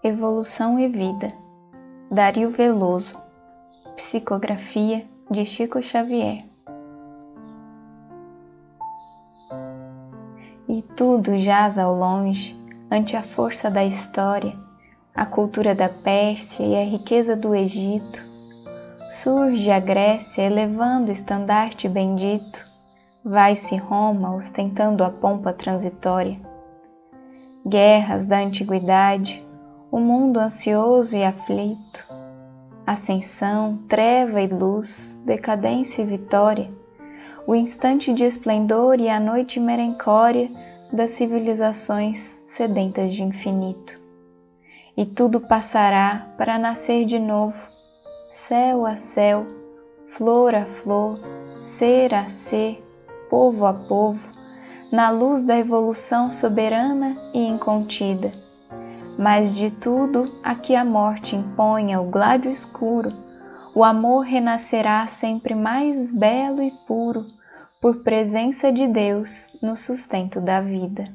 Evolução e Vida, Dario Veloso, Psicografia de Chico Xavier. E tudo jaz ao longe, ante a força da história, a cultura da Pérsia e a riqueza do Egito. Surge a Grécia elevando o estandarte bendito, vai-se Roma ostentando a pompa transitória. Guerras da antiguidade, o mundo ansioso e aflito, ascensão, treva e luz, decadência e vitória, o instante de esplendor e a noite merencória das civilizações sedentas de infinito. E tudo passará para nascer de novo, céu a céu, flor a flor, ser a ser, povo a povo, na luz da evolução soberana e incontida mas de tudo a que a morte imponha o gládio escuro, o amor renascerá sempre mais belo e puro, por presença de Deus no sustento da vida.